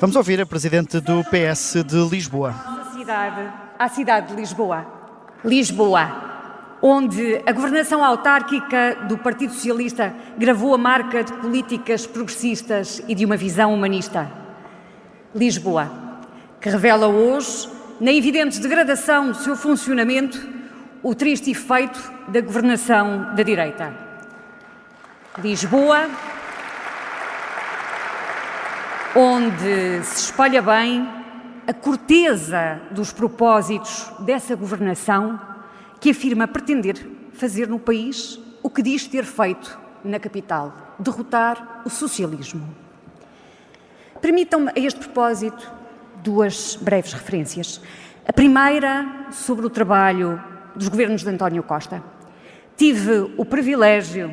Vamos ouvir a presidente do PS de Lisboa. A cidade, cidade de Lisboa. Lisboa, onde a governação autárquica do Partido Socialista gravou a marca de políticas progressistas e de uma visão humanista. Lisboa, que revela hoje, na evidente degradação do seu funcionamento, o triste efeito da governação da direita. Lisboa, onde se espalha bem a corteza dos propósitos dessa governação que afirma pretender fazer no país o que diz ter feito na capital: derrotar o socialismo. Permitam-me, a este propósito, duas breves referências. A primeira sobre o trabalho dos governos de António Costa. Tive o privilégio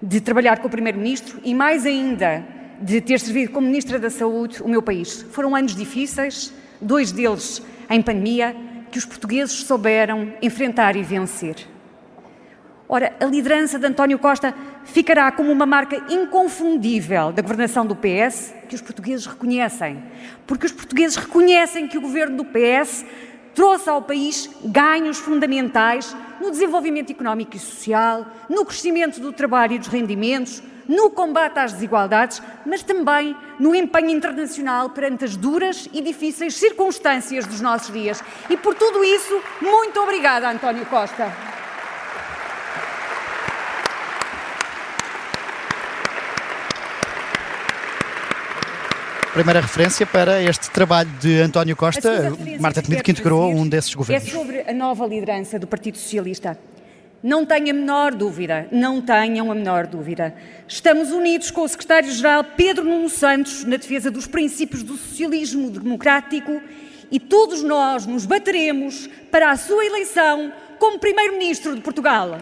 de trabalhar com o Primeiro-Ministro e, mais ainda, de ter servido como Ministra da Saúde o meu país. Foram anos difíceis, dois deles em pandemia, que os portugueses souberam enfrentar e vencer. Ora, a liderança de António Costa ficará como uma marca inconfundível da governação do PS, que os portugueses reconhecem. Porque os portugueses reconhecem que o governo do PS trouxe ao país ganhos fundamentais no desenvolvimento económico e social, no crescimento do trabalho e dos rendimentos, no combate às desigualdades, mas também no empenho internacional perante as duras e difíceis circunstâncias dos nossos dias. E por tudo isso, muito obrigada, António Costa. Primeira referência para este trabalho de António Costa, Marta Temido, que integrou um desses governos. É sobre a nova liderança do Partido Socialista. Não tenho a menor dúvida, não tenham a menor dúvida. Estamos unidos com o secretário-geral Pedro Nuno Santos na defesa dos princípios do socialismo democrático e todos nós nos bateremos para a sua eleição como primeiro-ministro de Portugal.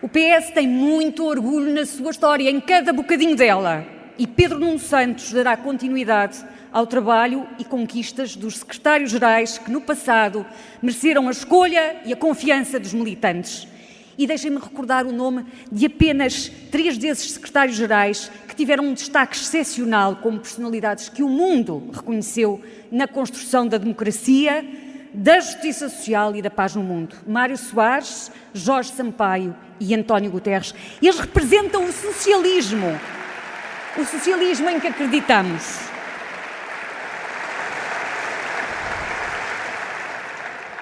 O PS tem muito orgulho na sua história, em cada bocadinho dela. E Pedro Nuno Santos dará continuidade ao trabalho e conquistas dos secretários-gerais que, no passado, mereceram a escolha e a confiança dos militantes. E deixem-me recordar o nome de apenas três desses secretários-gerais que tiveram um destaque excepcional como personalidades que o mundo reconheceu na construção da democracia, da justiça social e da paz no mundo. Mário Soares, Jorge Sampaio e António Guterres. Eles representam o socialismo, o socialismo em que acreditamos.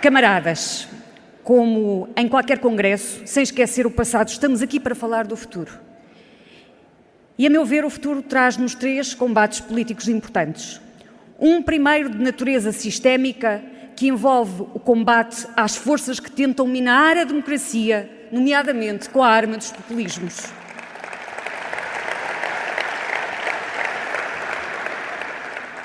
Camaradas, como em qualquer congresso, sem esquecer o passado, estamos aqui para falar do futuro. E, a meu ver, o futuro traz-nos três combates políticos importantes. Um primeiro de natureza sistémica, que envolve o combate às forças que tentam minar a democracia, nomeadamente com a arma dos populismos.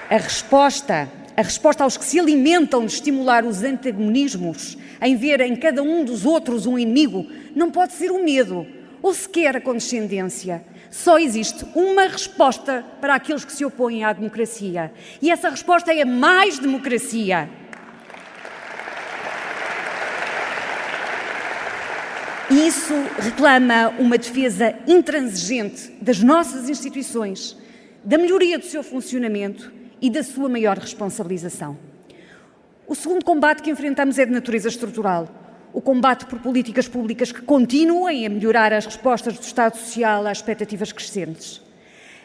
A resposta, a resposta aos que se alimentam de estimular os antagonismos, em ver em cada um dos outros um inimigo, não pode ser o medo ou sequer a condescendência. Só existe uma resposta para aqueles que se opõem à democracia. E essa resposta é mais democracia. E isso reclama uma defesa intransigente das nossas instituições, da melhoria do seu funcionamento e da sua maior responsabilização. O segundo combate que enfrentamos é de natureza estrutural. O combate por políticas públicas que continuem a melhorar as respostas do Estado Social às expectativas crescentes.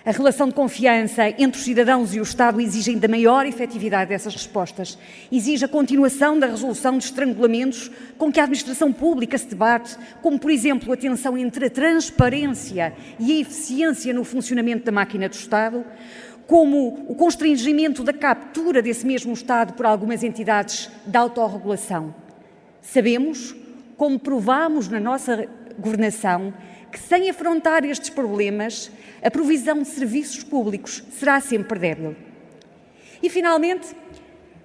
A relação de confiança entre os cidadãos e o Estado exige ainda maior efetividade dessas respostas. Exige a continuação da resolução de estrangulamentos com que a administração pública se debate, como, por exemplo, a tensão entre a transparência e a eficiência no funcionamento da máquina do Estado, como o constrangimento da captura desse mesmo Estado por algumas entidades de autorregulação. Sabemos, como provamos na nossa governação, que sem afrontar estes problemas, a provisão de serviços públicos será sempre débil. E, finalmente,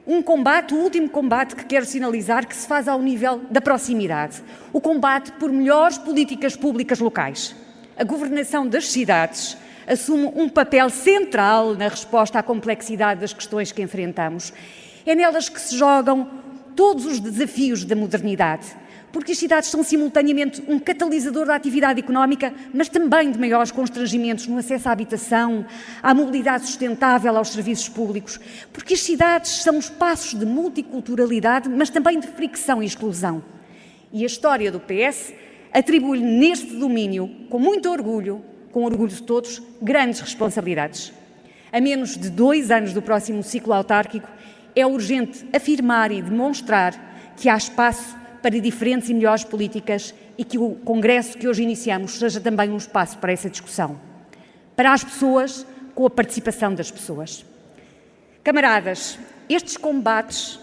um combate, o último combate que quero sinalizar, que se faz ao nível da proximidade. O combate por melhores políticas públicas locais. A governação das cidades assume um papel central na resposta à complexidade das questões que enfrentamos. É nelas que se jogam todos os desafios da modernidade, porque as cidades são simultaneamente um catalisador da atividade económica, mas também de maiores constrangimentos no acesso à habitação, à mobilidade sustentável, aos serviços públicos, porque as cidades são espaços de multiculturalidade, mas também de fricção e exclusão. E a história do PS atribui-lhe neste domínio, com muito orgulho, com orgulho de todos, grandes responsabilidades. A menos de dois anos do próximo ciclo autárquico, é urgente afirmar e demonstrar que há espaço para diferentes e melhores políticas e que o Congresso que hoje iniciamos seja também um espaço para essa discussão. Para as pessoas, com a participação das pessoas. Camaradas, estes combates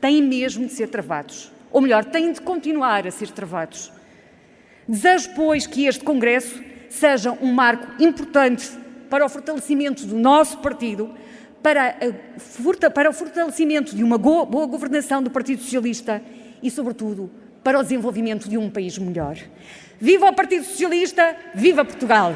têm mesmo de ser travados, ou melhor, têm de continuar a ser travados. Desejo, pois, que este Congresso seja um marco importante para o fortalecimento do nosso partido, para, para o fortalecimento de uma boa governação do Partido Socialista e, sobretudo, para o desenvolvimento de um país melhor. Viva o Partido Socialista, viva Portugal!